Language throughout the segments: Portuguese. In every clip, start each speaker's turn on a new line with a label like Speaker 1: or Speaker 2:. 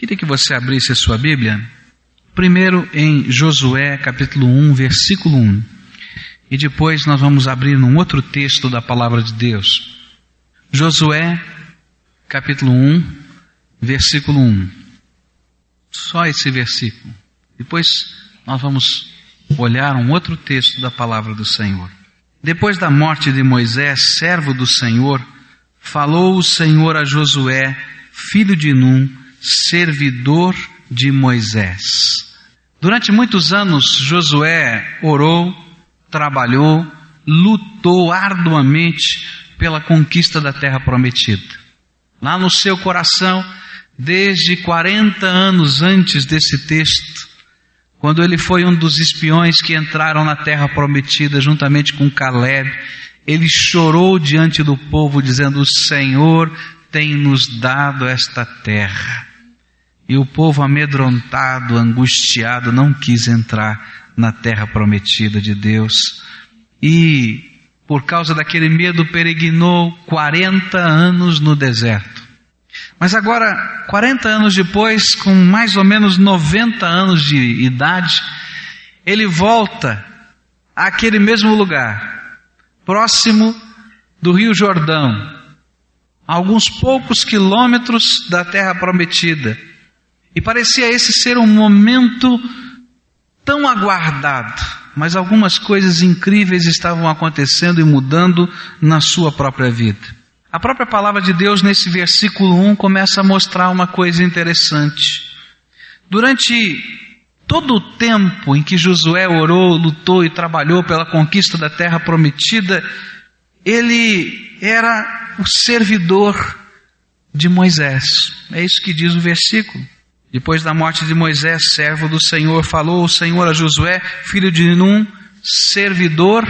Speaker 1: Queria que você abrisse a sua Bíblia, primeiro em Josué capítulo 1, versículo 1. E depois nós vamos abrir num outro texto da palavra de Deus. Josué capítulo 1, versículo 1. Só esse versículo. Depois nós vamos olhar um outro texto da palavra do Senhor. Depois da morte de Moisés, servo do Senhor, falou o Senhor a Josué, filho de Num, servidor de Moisés. Durante muitos anos, Josué orou, trabalhou, lutou arduamente pela conquista da terra prometida. Lá no seu coração, desde 40 anos antes desse texto, quando ele foi um dos espiões que entraram na terra prometida juntamente com Caleb, ele chorou diante do povo, dizendo: O Senhor tem nos dado esta terra. E o povo amedrontado, angustiado, não quis entrar na terra prometida de Deus. E, por causa daquele medo, peregrinou 40 anos no deserto. Mas agora, 40 anos depois, com mais ou menos 90 anos de idade, ele volta àquele mesmo lugar, próximo do Rio Jordão, a alguns poucos quilômetros da terra prometida. E parecia esse ser um momento tão aguardado, mas algumas coisas incríveis estavam acontecendo e mudando na sua própria vida. A própria palavra de Deus, nesse versículo 1, começa a mostrar uma coisa interessante. Durante todo o tempo em que Josué orou, lutou e trabalhou pela conquista da terra prometida, ele era o servidor de Moisés. É isso que diz o versículo. Depois da morte de Moisés, servo do Senhor, falou o Senhor a Josué, filho de Num, servidor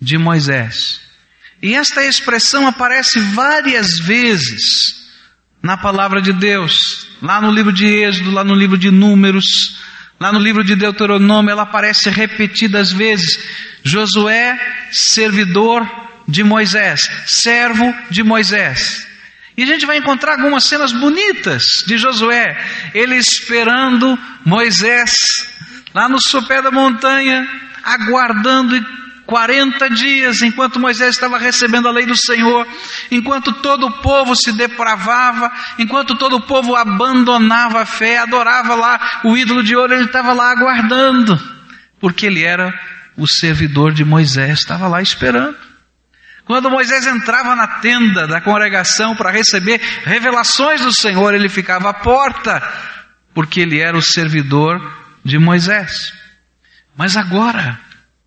Speaker 1: de Moisés. E esta expressão aparece várias vezes na palavra de Deus, lá no livro de Êxodo, lá no livro de Números, lá no livro de Deuteronômio, ela aparece repetidas vezes. Josué, servidor de Moisés, servo de Moisés. E a gente vai encontrar algumas cenas bonitas de Josué, ele esperando Moisés lá no sopé da montanha, aguardando 40 dias, enquanto Moisés estava recebendo a lei do Senhor, enquanto todo o povo se depravava, enquanto todo o povo abandonava a fé, adorava lá o ídolo de ouro, ele estava lá aguardando, porque ele era o servidor de Moisés, estava lá esperando. Quando Moisés entrava na tenda da congregação para receber revelações do Senhor, ele ficava à porta, porque ele era o servidor de Moisés. Mas agora,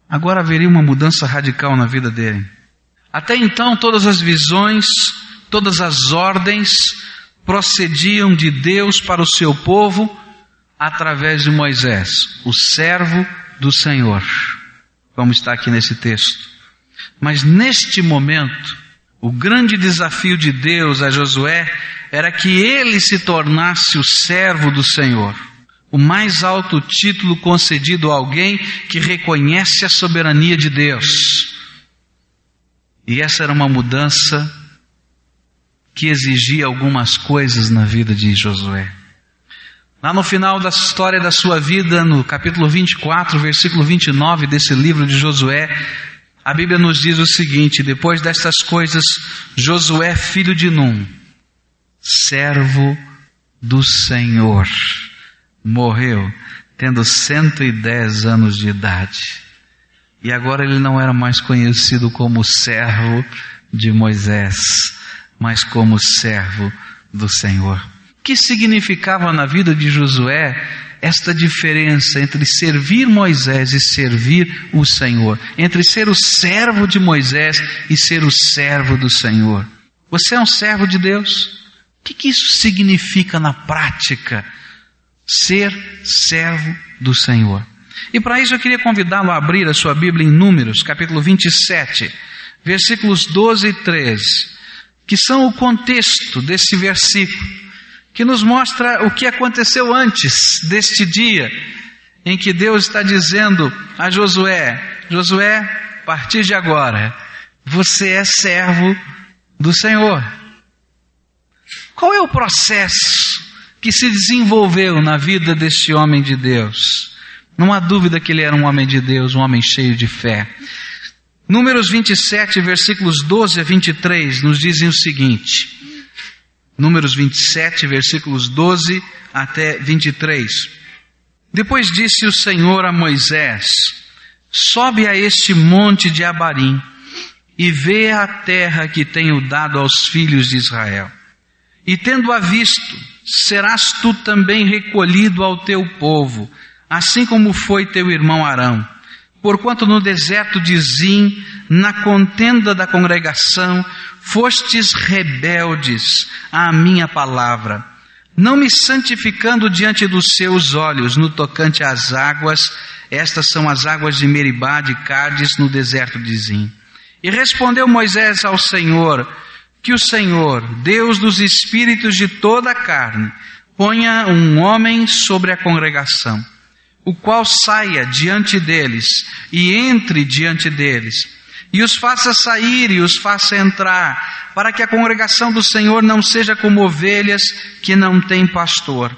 Speaker 1: agora haveria uma mudança radical na vida dele. Até então, todas as visões, todas as ordens procediam de Deus para o seu povo através de Moisés, o servo do Senhor. Como está aqui nesse texto. Mas neste momento, o grande desafio de Deus a Josué era que ele se tornasse o servo do Senhor. O mais alto título concedido a alguém que reconhece a soberania de Deus. E essa era uma mudança que exigia algumas coisas na vida de Josué. Lá no final da história da sua vida, no capítulo 24, versículo 29 desse livro de Josué, a Bíblia nos diz o seguinte: depois destas coisas, Josué, filho de Num, servo do Senhor, morreu, tendo 110 anos de idade. E agora ele não era mais conhecido como servo de Moisés, mas como servo do Senhor. Que significava na vida de Josué esta diferença entre servir Moisés e servir o Senhor, entre ser o servo de Moisés e ser o servo do Senhor. Você é um servo de Deus? O que, que isso significa na prática? Ser servo do Senhor. E para isso eu queria convidá-lo a abrir a sua Bíblia em Números, capítulo 27, versículos 12 e 13, que são o contexto desse versículo que nos mostra o que aconteceu antes deste dia, em que Deus está dizendo a Josué: Josué, a partir de agora, você é servo do Senhor. Qual é o processo que se desenvolveu na vida deste homem de Deus. Não há dúvida que ele era um homem de Deus, um homem cheio de fé. Números 27, versículos 12 a 23, nos dizem o seguinte. Números 27, versículos 12 até 23. Depois disse o Senhor a Moisés: Sobe a este monte de Abarim e vê a terra que tenho dado aos filhos de Israel. E tendo-a visto, serás tu também recolhido ao teu povo, assim como foi teu irmão Arão. Porquanto no deserto de Zim, na contenda da congregação, fostes rebeldes à minha palavra, não me santificando diante dos seus olhos no tocante às águas, estas são as águas de Meribá, de Cádiz, no deserto de Zim. E respondeu Moisés ao Senhor, que o Senhor, Deus dos espíritos de toda a carne, ponha um homem sobre a congregação, o qual saia diante deles e entre diante deles, e os faça sair e os faça entrar, para que a congregação do Senhor não seja como ovelhas que não têm pastor.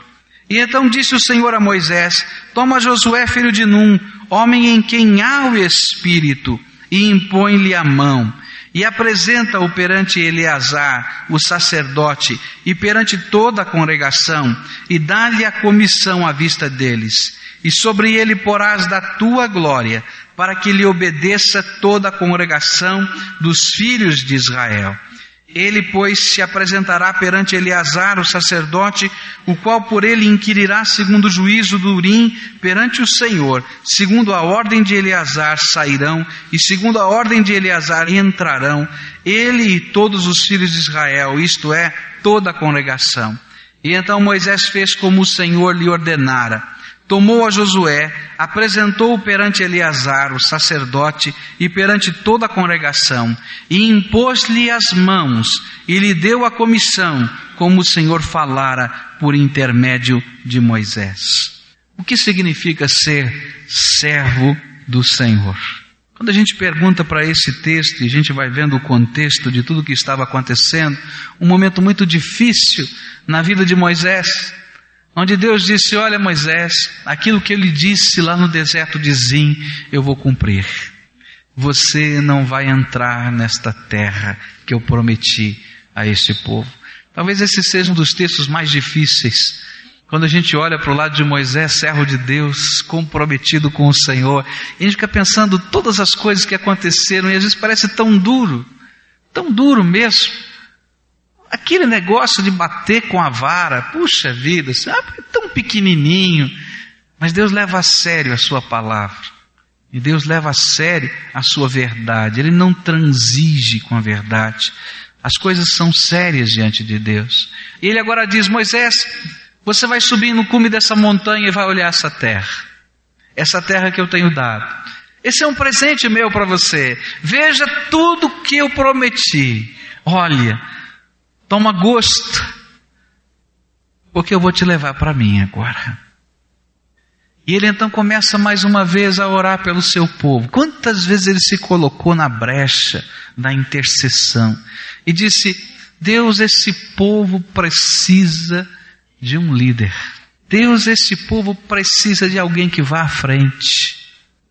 Speaker 1: E então disse o Senhor a Moisés: Toma Josué, filho de Num, homem em quem há o Espírito, e impõe-lhe a mão, e apresenta-o perante Eleazar, o sacerdote, e perante toda a congregação, e dá-lhe a comissão à vista deles. E sobre ele porás da tua glória, para que lhe obedeça toda a congregação dos filhos de Israel. Ele, pois, se apresentará perante Eleazar, o sacerdote, o qual por ele inquirirá segundo o juízo do Urim perante o Senhor. Segundo a ordem de Eleazar sairão, e segundo a ordem de Eleazar entrarão, ele e todos os filhos de Israel, isto é, toda a congregação. E então Moisés fez como o Senhor lhe ordenara tomou a Josué, apresentou-o perante Eleazar, o sacerdote, e perante toda a congregação, e impôs-lhe as mãos, e lhe deu a comissão, como o Senhor falara por intermédio de Moisés. O que significa ser servo do Senhor? Quando a gente pergunta para esse texto e a gente vai vendo o contexto de tudo o que estava acontecendo, um momento muito difícil na vida de Moisés, onde Deus disse: Olha, Moisés, aquilo que eu lhe disse lá no deserto de Zim, eu vou cumprir. Você não vai entrar nesta terra que eu prometi a este povo. Talvez esse seja um dos textos mais difíceis. Quando a gente olha para o lado de Moisés, servo de Deus, comprometido com o Senhor, e a gente fica pensando todas as coisas que aconteceram, e às vezes parece tão duro, tão duro mesmo. Aquele negócio de bater com a vara, puxa vida, é tão pequenininho. Mas Deus leva a sério a sua palavra. E Deus leva a sério a sua verdade. Ele não transige com a verdade. As coisas são sérias diante de Deus. E ele agora diz: Moisés, você vai subir no cume dessa montanha e vai olhar essa terra. Essa terra que eu tenho dado. Esse é um presente meu para você. Veja tudo que eu prometi. Olha, Toma gosto, porque eu vou te levar para mim agora. E ele então começa mais uma vez a orar pelo seu povo. Quantas vezes ele se colocou na brecha da intercessão e disse: Deus, esse povo precisa de um líder. Deus, esse povo precisa de alguém que vá à frente.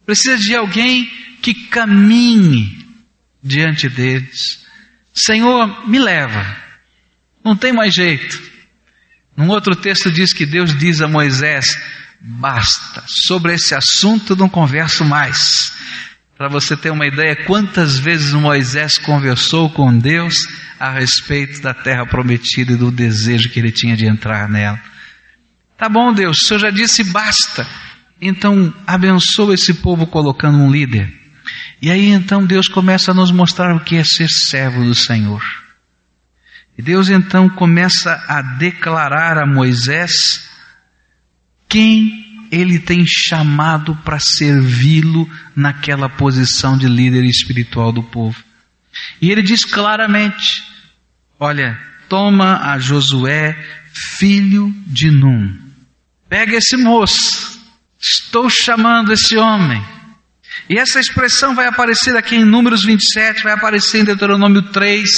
Speaker 1: Precisa de alguém que caminhe diante deles. Senhor, me leva. Não tem mais jeito. Num outro texto diz que Deus diz a Moisés: basta, sobre esse assunto não converso mais. Para você ter uma ideia, quantas vezes Moisés conversou com Deus a respeito da terra prometida e do desejo que ele tinha de entrar nela. Tá bom, Deus, o Senhor já disse basta. Então, abençoa esse povo colocando um líder. E aí então Deus começa a nos mostrar o que é ser servo do Senhor. E Deus então começa a declarar a Moisés quem ele tem chamado para servi-lo naquela posição de líder espiritual do povo. E ele diz claramente: Olha, toma a Josué, filho de Num. Pega esse moço. Estou chamando esse homem. E essa expressão vai aparecer aqui em Números 27, vai aparecer em Deuteronômio 3,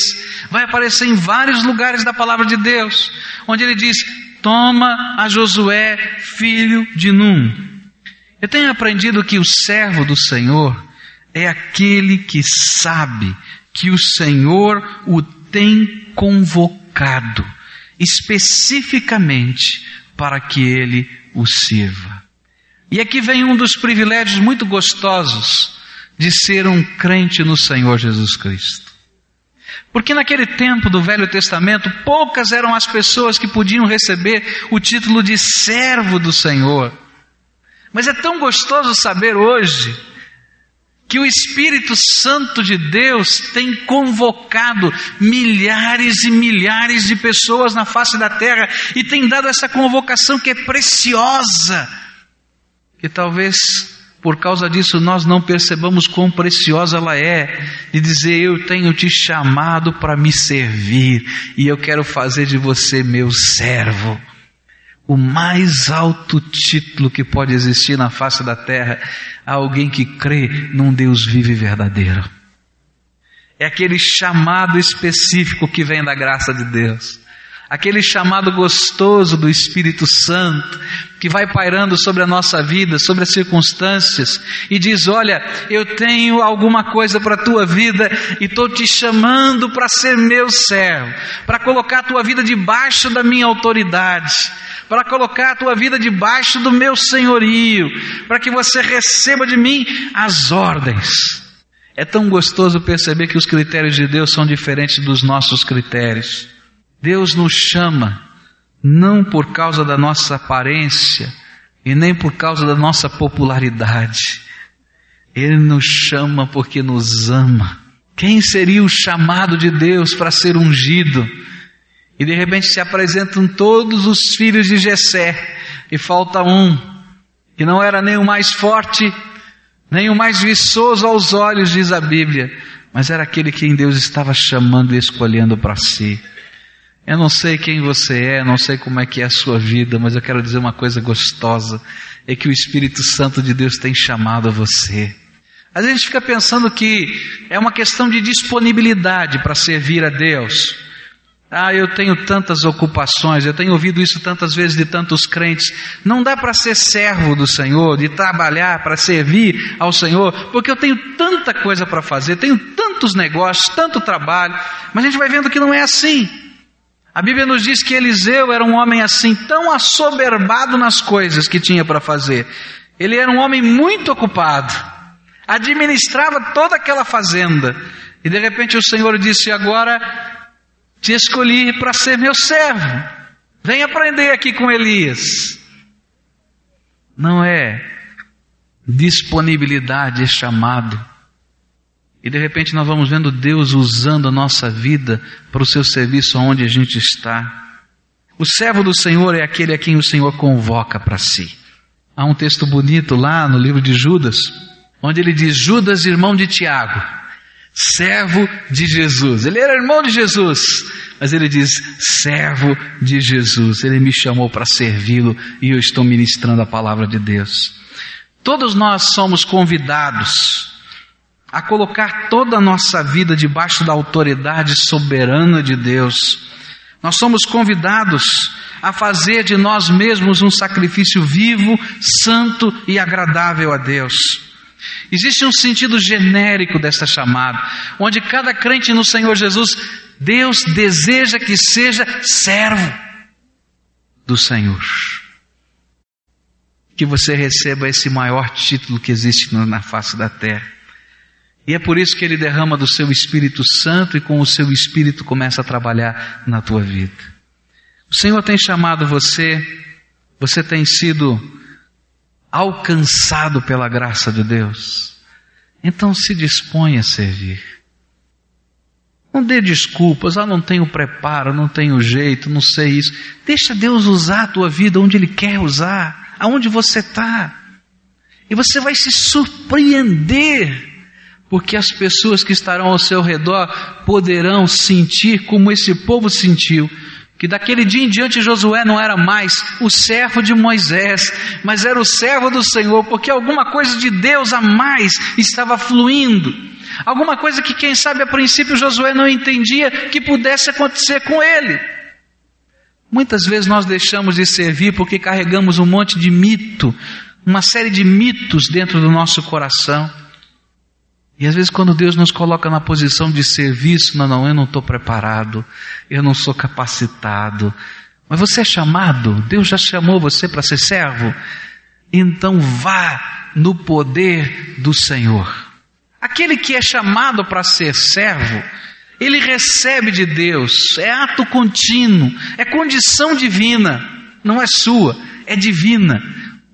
Speaker 1: vai aparecer em vários lugares da palavra de Deus, onde ele diz: toma a Josué, filho de Num. Eu tenho aprendido que o servo do Senhor é aquele que sabe que o Senhor o tem convocado especificamente para que ele o sirva. E aqui vem um dos privilégios muito gostosos de ser um crente no Senhor Jesus Cristo. Porque naquele tempo do Velho Testamento, poucas eram as pessoas que podiam receber o título de servo do Senhor. Mas é tão gostoso saber hoje que o Espírito Santo de Deus tem convocado milhares e milhares de pessoas na face da terra e tem dado essa convocação que é preciosa. Que talvez por causa disso nós não percebamos quão preciosa ela é, de dizer: Eu tenho te chamado para me servir e eu quero fazer de você meu servo o mais alto título que pode existir na face da terra a alguém que crê num Deus vivo e verdadeiro. É aquele chamado específico que vem da graça de Deus. Aquele chamado gostoso do Espírito Santo, que vai pairando sobre a nossa vida, sobre as circunstâncias, e diz: Olha, eu tenho alguma coisa para a tua vida e estou te chamando para ser meu servo, para colocar a tua vida debaixo da minha autoridade, para colocar a tua vida debaixo do meu senhorio, para que você receba de mim as ordens. É tão gostoso perceber que os critérios de Deus são diferentes dos nossos critérios. Deus nos chama não por causa da nossa aparência e nem por causa da nossa popularidade. Ele nos chama porque nos ama. Quem seria o chamado de Deus para ser ungido? E de repente se apresentam todos os filhos de Jessé e falta um, que não era nem o mais forte, nem o mais viçoso aos olhos, diz a Bíblia, mas era aquele que em Deus estava chamando e escolhendo para si. Eu não sei quem você é, não sei como é que é a sua vida, mas eu quero dizer uma coisa gostosa, é que o Espírito Santo de Deus tem chamado você. Às vezes a gente fica pensando que é uma questão de disponibilidade para servir a Deus. Ah, eu tenho tantas ocupações, eu tenho ouvido isso tantas vezes de tantos crentes. Não dá para ser servo do Senhor, de trabalhar para servir ao Senhor, porque eu tenho tanta coisa para fazer, tenho tantos negócios, tanto trabalho, mas a gente vai vendo que não é assim. A Bíblia nos diz que Eliseu era um homem assim, tão assoberbado nas coisas que tinha para fazer. Ele era um homem muito ocupado, administrava toda aquela fazenda, e de repente o Senhor disse: Agora te escolhi para ser meu servo. Vem aprender aqui com Elias. Não é disponibilidade, é chamado. E de repente nós vamos vendo Deus usando a nossa vida para o seu serviço onde a gente está. O servo do Senhor é aquele a quem o Senhor convoca para si. Há um texto bonito lá no livro de Judas, onde ele diz: Judas, irmão de Tiago, servo de Jesus. Ele era irmão de Jesus, mas ele diz: servo de Jesus. Ele me chamou para servi-lo e eu estou ministrando a palavra de Deus. Todos nós somos convidados a colocar toda a nossa vida debaixo da autoridade soberana de Deus. Nós somos convidados a fazer de nós mesmos um sacrifício vivo, santo e agradável a Deus. Existe um sentido genérico desta chamada, onde cada crente no Senhor Jesus, Deus deseja que seja servo do Senhor. Que você receba esse maior título que existe na face da terra. E é por isso que Ele derrama do seu Espírito Santo e com o seu Espírito começa a trabalhar na tua vida. O Senhor tem chamado você, você tem sido alcançado pela graça de Deus, então se dispõe a servir. Não dê desculpas, ah, não tenho preparo, não tenho jeito, não sei isso. Deixa Deus usar a tua vida onde Ele quer usar, aonde você está. E você vai se surpreender, porque as pessoas que estarão ao seu redor poderão sentir como esse povo sentiu que daquele dia em diante Josué não era mais o servo de Moisés, mas era o servo do Senhor, porque alguma coisa de Deus a mais estava fluindo. Alguma coisa que, quem sabe, a princípio Josué não entendia que pudesse acontecer com ele. Muitas vezes nós deixamos de servir porque carregamos um monte de mito, uma série de mitos dentro do nosso coração. E às vezes, quando Deus nos coloca na posição de serviço, não, não, eu não estou preparado, eu não sou capacitado. Mas você é chamado, Deus já chamou você para ser servo. Então vá no poder do Senhor. Aquele que é chamado para ser servo, ele recebe de Deus, é ato contínuo, é condição divina, não é sua, é divina,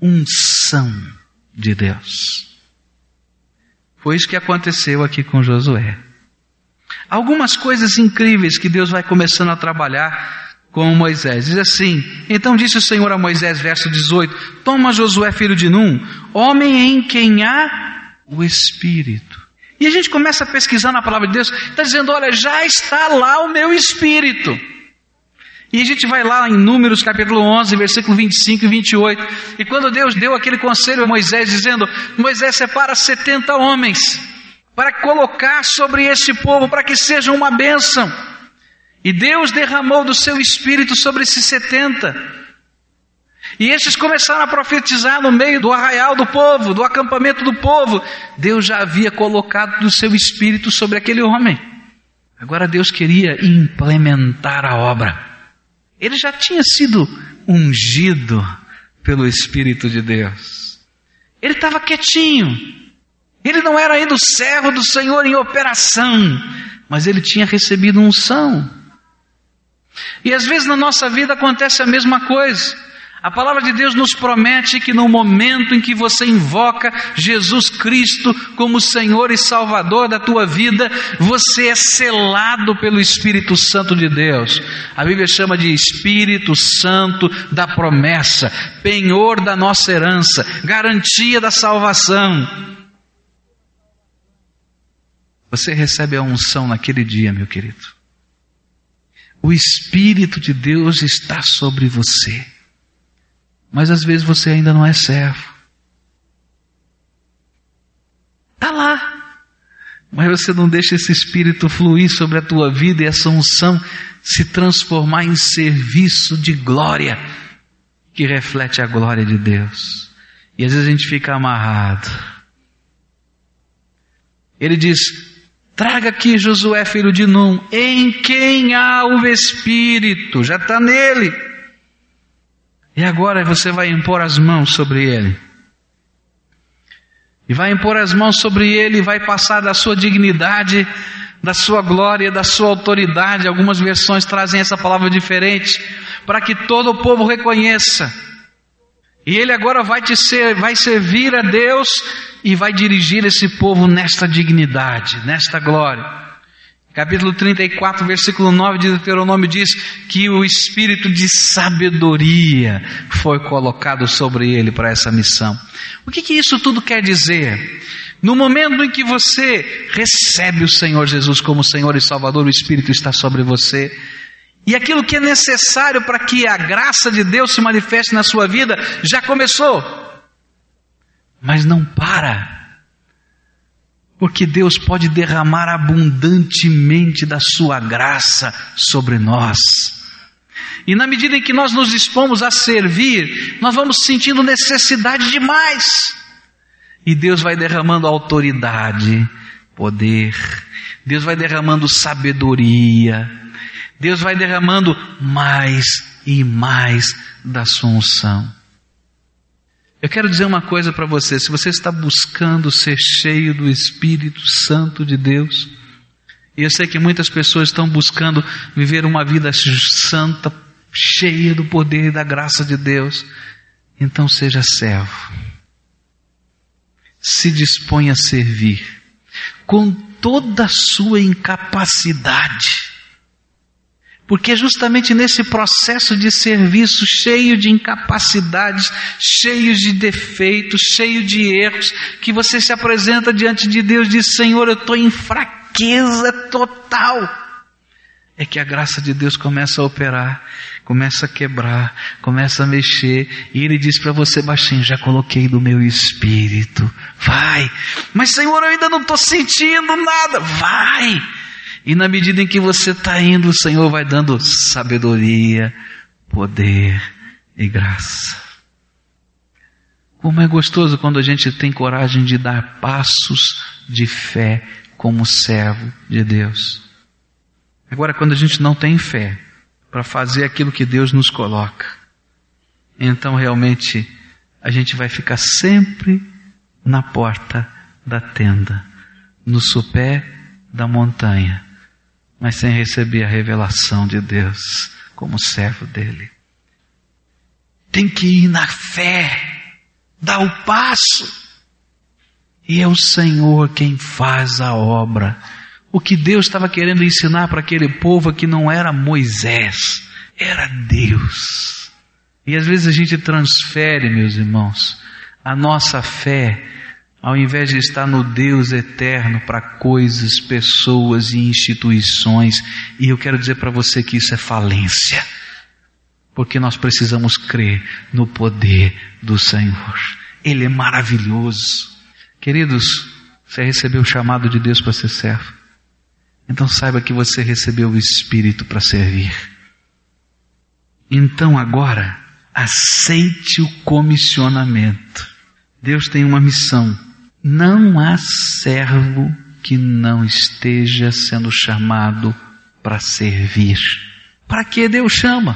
Speaker 1: unção de Deus. Foi isso que aconteceu aqui com Josué. Algumas coisas incríveis que Deus vai começando a trabalhar com Moisés. Diz assim: Então disse o Senhor a Moisés, verso 18: Toma Josué, filho de Num, homem em quem há o Espírito. E a gente começa a pesquisar na palavra de Deus, está dizendo: Olha, já está lá o meu Espírito. E a gente vai lá em Números capítulo 11, versículo 25 e 28. E quando Deus deu aquele conselho a Moisés, dizendo: Moisés separa 70 homens para colocar sobre este povo, para que sejam uma bênção. E Deus derramou do seu espírito sobre esses 70. E estes começaram a profetizar no meio do arraial do povo, do acampamento do povo. Deus já havia colocado do seu espírito sobre aquele homem. Agora Deus queria implementar a obra. Ele já tinha sido ungido pelo Espírito de Deus. Ele estava quietinho. Ele não era ainda o servo do Senhor em operação, mas ele tinha recebido unção. E às vezes na nossa vida acontece a mesma coisa. A palavra de Deus nos promete que no momento em que você invoca Jesus Cristo como Senhor e Salvador da tua vida, você é selado pelo Espírito Santo de Deus. A Bíblia chama de Espírito Santo da promessa, penhor da nossa herança, garantia da salvação. Você recebe a unção naquele dia, meu querido. O Espírito de Deus está sobre você mas às vezes você ainda não é servo. Está lá. Mas você não deixa esse espírito fluir sobre a tua vida e essa unção se transformar em serviço de glória que reflete a glória de Deus. E às vezes a gente fica amarrado. Ele diz: Traga aqui Josué, filho de Num, em quem há o Espírito, já está nele. E agora você vai impor as mãos sobre ele. E vai impor as mãos sobre ele e vai passar da sua dignidade, da sua glória, da sua autoridade. Algumas versões trazem essa palavra diferente, para que todo o povo reconheça. E ele agora vai te ser, vai servir a Deus e vai dirigir esse povo nesta dignidade, nesta glória. Capítulo 34, versículo 9 de Deuteronômio diz que o espírito de sabedoria foi colocado sobre ele para essa missão. O que, que isso tudo quer dizer? No momento em que você recebe o Senhor Jesus como Senhor e Salvador, o Espírito está sobre você. E aquilo que é necessário para que a graça de Deus se manifeste na sua vida já começou. Mas não para porque Deus pode derramar abundantemente da Sua graça sobre nós. E na medida em que nós nos dispomos a servir, nós vamos sentindo necessidade de mais. E Deus vai derramando autoridade, poder, Deus vai derramando sabedoria, Deus vai derramando mais e mais da sua unção. Eu quero dizer uma coisa para você: se você está buscando ser cheio do Espírito Santo de Deus, e eu sei que muitas pessoas estão buscando viver uma vida santa, cheia do poder e da graça de Deus, então seja servo. Se dispõe a servir com toda a sua incapacidade porque é justamente nesse processo de serviço cheio de incapacidades, cheio de defeitos, cheio de erros, que você se apresenta diante de Deus e diz: Senhor, eu estou em fraqueza total. É que a graça de Deus começa a operar, começa a quebrar, começa a mexer, e Ele diz para você baixinho: Já coloquei do meu espírito, vai. Mas Senhor, eu ainda não estou sentindo nada, vai. E na medida em que você está indo, o Senhor vai dando sabedoria, poder e graça. Como é gostoso quando a gente tem coragem de dar passos de fé como servo de Deus. Agora, quando a gente não tem fé para fazer aquilo que Deus nos coloca, então realmente a gente vai ficar sempre na porta da tenda, no sopé da montanha, mas sem receber a revelação de Deus como servo dele. Tem que ir na fé, dar o passo. E é o Senhor quem faz a obra. O que Deus estava querendo ensinar para aquele povo que não era Moisés, era Deus. E às vezes a gente transfere, meus irmãos, a nossa fé, ao invés de estar no Deus eterno para coisas, pessoas e instituições. E eu quero dizer para você que isso é falência. Porque nós precisamos crer no poder do Senhor. Ele é maravilhoso. Queridos, você recebeu o chamado de Deus para ser servo. Então saiba que você recebeu o Espírito para servir. Então agora, aceite o comissionamento. Deus tem uma missão. Não há servo que não esteja sendo chamado para servir. Para que Deus chama?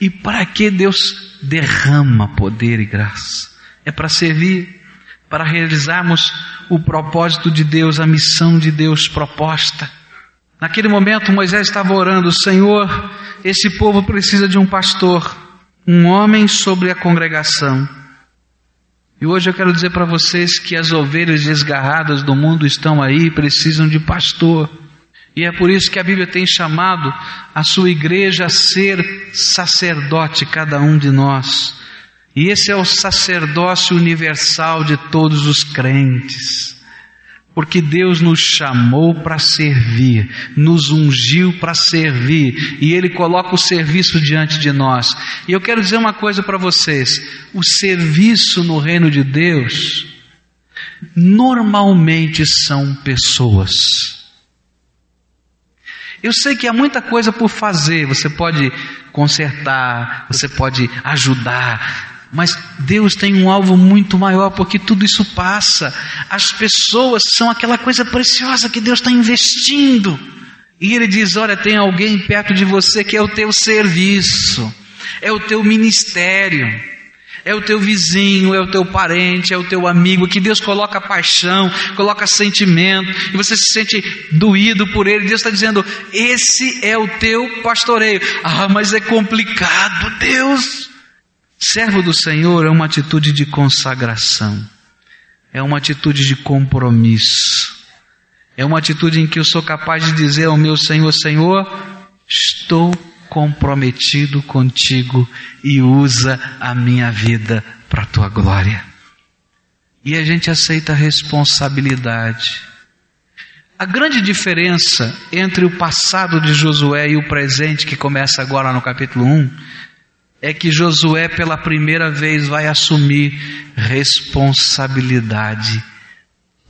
Speaker 1: E para que Deus derrama poder e graça? É para servir, para realizarmos o propósito de Deus, a missão de Deus proposta. Naquele momento Moisés estava orando, Senhor, esse povo precisa de um pastor, um homem sobre a congregação. E hoje eu quero dizer para vocês que as ovelhas desgarradas do mundo estão aí e precisam de pastor. E é por isso que a Bíblia tem chamado a sua igreja a ser sacerdote, cada um de nós. E esse é o sacerdócio universal de todos os crentes. Porque Deus nos chamou para servir, nos ungiu para servir, e Ele coloca o serviço diante de nós. E eu quero dizer uma coisa para vocês: o serviço no reino de Deus, normalmente são pessoas. Eu sei que há muita coisa por fazer, você pode consertar, você pode ajudar, mas Deus tem um alvo muito maior, porque tudo isso passa. As pessoas são aquela coisa preciosa que Deus está investindo. E Ele diz: Olha, tem alguém perto de você que é o teu serviço, é o teu ministério, é o teu vizinho, é o teu parente, é o teu amigo, que Deus coloca paixão, coloca sentimento, e você se sente doído por Ele. Deus está dizendo: Esse é o teu pastoreio. Ah, mas é complicado, Deus. Servo do Senhor é uma atitude de consagração, é uma atitude de compromisso, é uma atitude em que eu sou capaz de dizer ao meu Senhor: Senhor, estou comprometido contigo e usa a minha vida para a tua glória. E a gente aceita a responsabilidade. A grande diferença entre o passado de Josué e o presente, que começa agora no capítulo 1, é que Josué pela primeira vez vai assumir responsabilidade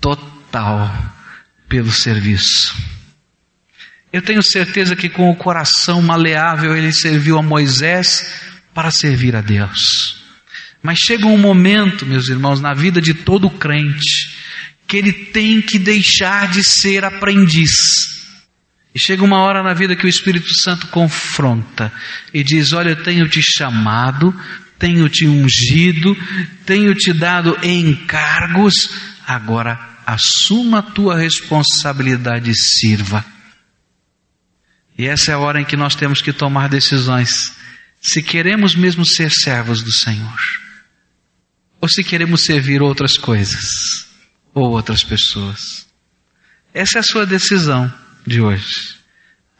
Speaker 1: total pelo serviço. Eu tenho certeza que com o coração maleável ele serviu a Moisés para servir a Deus. Mas chega um momento, meus irmãos, na vida de todo crente, que ele tem que deixar de ser aprendiz e chega uma hora na vida que o Espírito Santo confronta e diz: Olha, eu tenho te chamado, tenho te ungido, tenho te dado encargos, agora assuma a tua responsabilidade e sirva. E essa é a hora em que nós temos que tomar decisões. Se queremos mesmo ser servos do Senhor, ou se queremos servir outras coisas, ou outras pessoas. Essa é a sua decisão de hoje.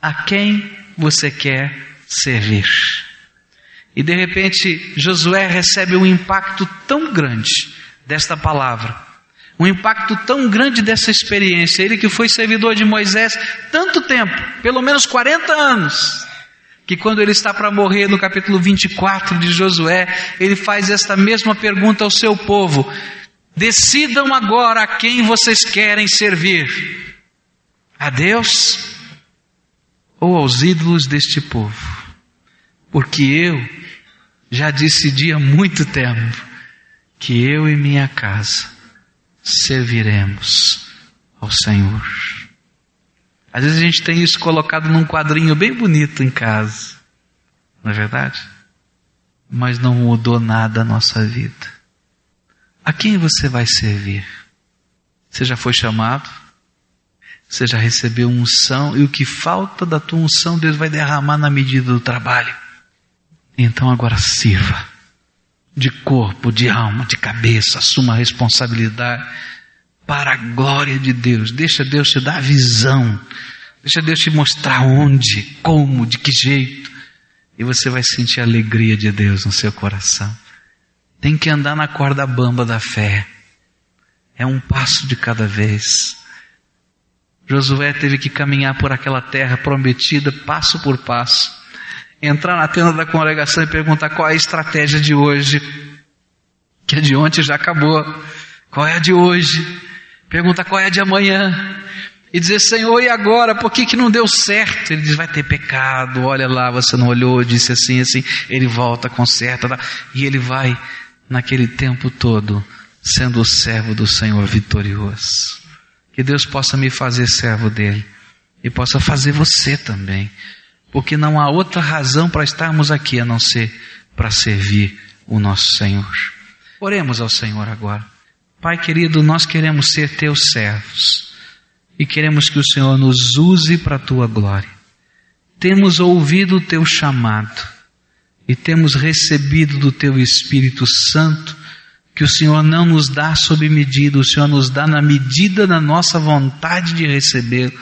Speaker 1: A quem você quer servir? E de repente Josué recebe um impacto tão grande desta palavra, um impacto tão grande dessa experiência. Ele que foi servidor de Moisés tanto tempo, pelo menos 40 anos, que quando ele está para morrer no capítulo 24 de Josué, ele faz esta mesma pergunta ao seu povo: Decidam agora a quem vocês querem servir a Deus ou aos ídolos deste povo. porque eu já decidi há muito tempo que eu e minha casa serviremos ao Senhor. Às vezes a gente tem isso colocado num quadrinho bem bonito em casa, não é verdade? Mas não mudou nada a nossa vida. A quem você vai servir? Você já foi chamado? Você já recebeu unção? E o que falta da tua unção, Deus vai derramar na medida do trabalho. Então agora sirva. De corpo, de alma, de cabeça, assuma a responsabilidade para a glória de Deus. Deixa Deus te dar visão. Deixa Deus te mostrar onde, como, de que jeito. E você vai sentir a alegria de Deus no seu coração. Tem que andar na corda bamba da fé. É um passo de cada vez. Josué teve que caminhar por aquela terra prometida passo por passo. Entrar na tenda da congregação e perguntar qual é a estratégia de hoje. Que a de ontem já acabou. Qual é a de hoje? Pergunta qual é a de amanhã. E dizer, Senhor, e agora? Por que, que não deu certo? Ele diz, vai ter pecado, olha lá, você não olhou, disse assim, assim. Ele volta, conserta, e ele vai, naquele tempo todo, sendo o servo do Senhor vitorioso. Que Deus possa me fazer servo dele e possa fazer você também, porque não há outra razão para estarmos aqui a não ser para servir o nosso Senhor. Oremos ao Senhor agora. Pai querido, nós queremos ser teus servos e queremos que o Senhor nos use para a tua glória. Temos ouvido o teu chamado e temos recebido do teu Espírito Santo que o Senhor não nos dá sob medida, o Senhor nos dá na medida da nossa vontade de receber,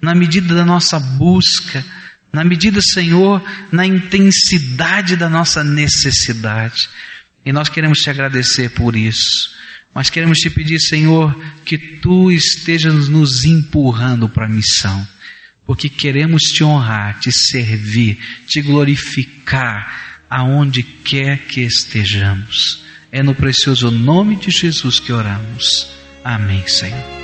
Speaker 1: na medida da nossa busca, na medida, Senhor, na intensidade da nossa necessidade. E nós queremos te agradecer por isso. Mas queremos te pedir, Senhor, que tu estejas nos empurrando para a missão, porque queremos te honrar, te servir, te glorificar aonde quer que estejamos. É no precioso nome de Jesus que oramos. Amém, Senhor.